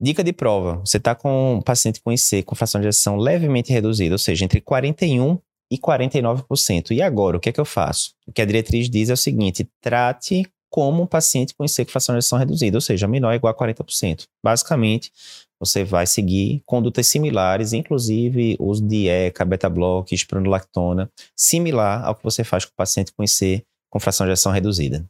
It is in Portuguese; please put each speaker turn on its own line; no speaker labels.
Dica de prova: você está com um paciente com IC com fração de ejeção levemente reduzida, ou seja, entre 41% e 49%. E agora, o que é que eu faço? O que a diretriz diz é o seguinte: trate como um paciente com IC com fração de ejeção reduzida, ou seja, menor ou igual a 40%. Basicamente, você vai seguir condutas similares, inclusive uso de ECA, beta-block, espironolactona, similar ao que você faz com o paciente com IC com fração de ejeção reduzida.